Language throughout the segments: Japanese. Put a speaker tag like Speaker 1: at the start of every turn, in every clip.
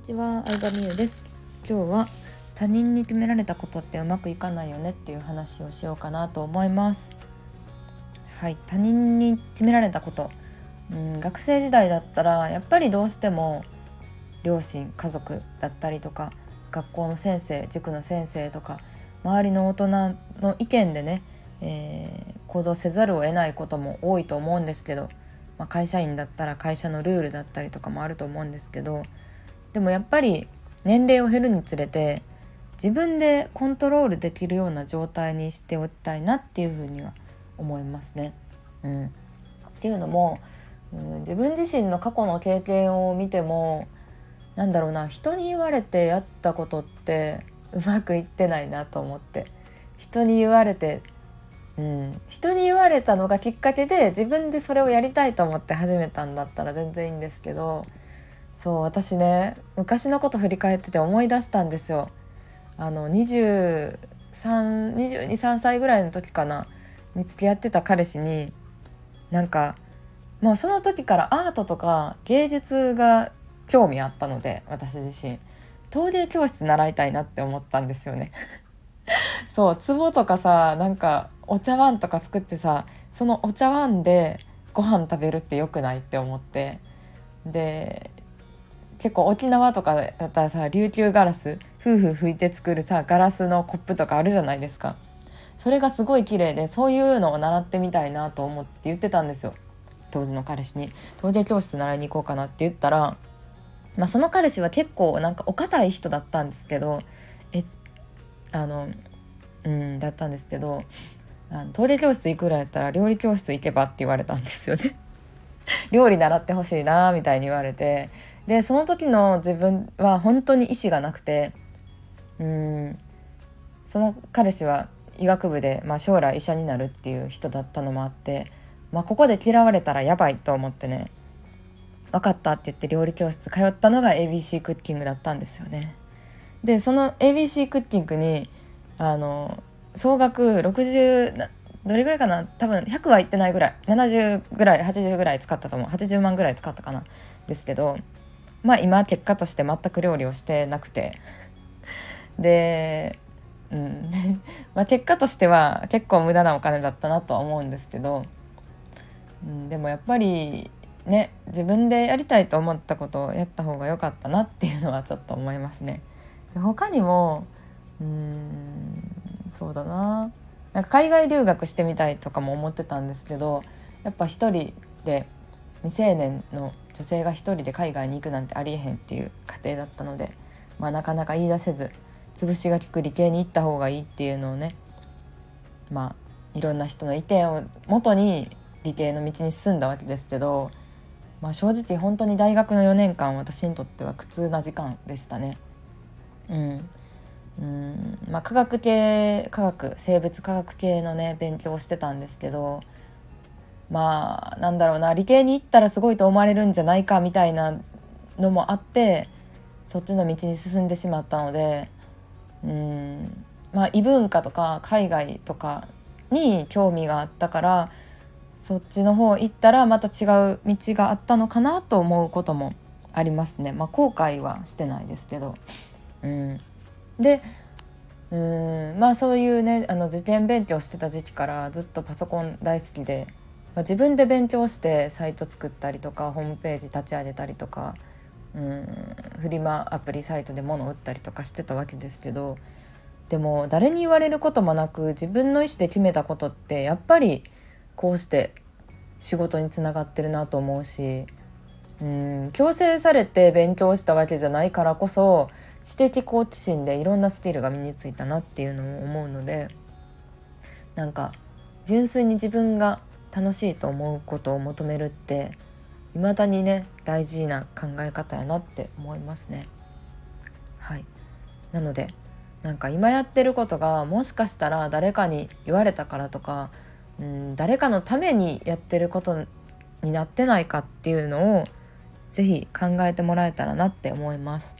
Speaker 1: にちは、相田美優です。今日は他人に決められたことってうまくいかないよねっていう話をしようかなと思います。はい、他人に決められたこと、うん、学生時代だったらやっぱりどうしても両親家族だったりとか学校の先生塾の先生とか周りの大人の意見でね、えー、行動せざるを得ないことも多いと思うんですけどまあ、会社員だったら会社のルールだったりとかもあると思うんですけどでもやっぱり年齢を減るにつれて自分でコントロールできるような状態にしておきたいなっていうふうには思いますね。うん、っていうのも、うん、自分自身の過去の経験を見てもなんだろうな人に言われてやったことってうまくいってないなと思って。人に言われてうん、人に言われたのがきっかけで自分でそれをやりたいと思って始めたんだったら全然いいんですけどそう私ね昔のこと振り返ってて思い出したんですよ。あの2323歳ぐらいの時かなに付き合ってた彼氏になんかもうその時からアートとか芸術が興味あったので私自身陶芸教室習いたいなって思ったんですよね。そう壺とかさなんかお茶碗とか作ってさそのお茶碗でご飯食べるってよくないって思ってで結構沖縄とかだったらさ琉球ガラス夫婦拭いて作るさガラスのコップとかあるじゃないですか。それがすごい綺麗でそういうのを習ってみたいなと思って言ってたんですよ。当時の彼氏に。陶芸教室習いに行こうかなって言ったら、まあ、その彼氏は結構なんかお堅い人だったんですけどえあのうんだったんですけどあの陶芸教室行くらやったら料理教室行けばって言われたんですよね。料理習ってほしいなみたいに言われてでその時の自分は本当に意思がなくてうん。その彼氏は医学部で、まあ、将来医者になるっていう人だったのもあって、まあ、ここで嫌われたらやばいと思ってね分かったって言って料理教室通ったのが ABC クッキングだったんですよね。でその ABC クッキングにあの総額60どれぐらいかな？多分100はいってないぐらい。70ぐらい80ぐらい使ったと思う。80万ぐらい使ったかな？ですけどまあ今結果として全く料理をしてなくて。でうん。ま結果としては結構無駄なお金だったなとは思うんですけど、うん、でもやっぱりね自分でやりたいと思ったことをやった方が良かったなっていうのはちょっと思いますね。で他にもうんそうだな。なんか海外留学してみたいとかも思ってたんですけどやっぱ一人で未成年の女性が一人で海外に行くなんてありえへんっていう家庭だったので、まあ、なかなか言い出せず潰しが利く理系に行った方がいいっていうのをねまあいろんな人の意見をもとに理系の道に進んだわけですけど、まあ、正直本当に大学の4年間私にとっては苦痛な時間でしたね。うん、うんまあ、科学系科学生物科学系のね勉強をしてたんですけどまあなんだろうな理系に行ったらすごいと思われるんじゃないかみたいなのもあってそっちの道に進んでしまったのでうんまあ異文化とか海外とかに興味があったからそっちの方行ったらまた違う道があったのかなと思うこともありますね。まあ、後悔はしてないですけど。うんでうんまあそういうねあの受験勉強してた時期からずっとパソコン大好きで、まあ、自分で勉強してサイト作ったりとかホームページ立ち上げたりとかうんフリマアプリサイトで物を売ったりとかしてたわけですけどでも誰に言われることもなく自分の意思で決めたことってやっぱりこうして仕事につながってるなと思うしうん強制されて勉強したわけじゃないからこそ知的好奇心でいろんなスキルが身についたなっていうのも思うのでなんか純粋に自分が楽しいと思うことを求めるって未だにね大事な考え方やなって思いますね。はいなのでなんか今やってることがもしかしたら誰かに言われたからとかうん誰かのためにやってることになってないかっていうのを是非考えてもらえたらなって思います。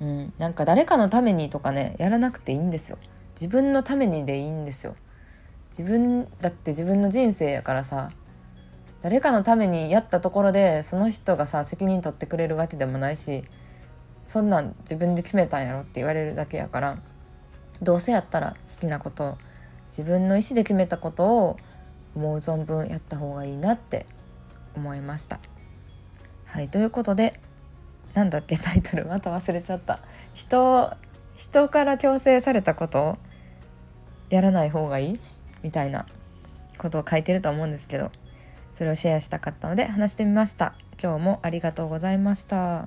Speaker 1: うん、なんか誰かのためにとかねやらなくていいんですよ自分のためにでいいんですよ自分だって自分の人生やからさ誰かのためにやったところでその人がさ責任取ってくれるわけでもないしそんなん自分で決めたんやろって言われるだけやからどうせやったら好きなこと自分の意思で決めたことを思う存分やった方がいいなって思いました。はいということでなんだっけタイトル。また忘れちゃった。人人から強制されたことやらない方がいい？みたいなことを書いてると思うんですけどそれをシェアしたかったので話してみました今日もありがとうございました。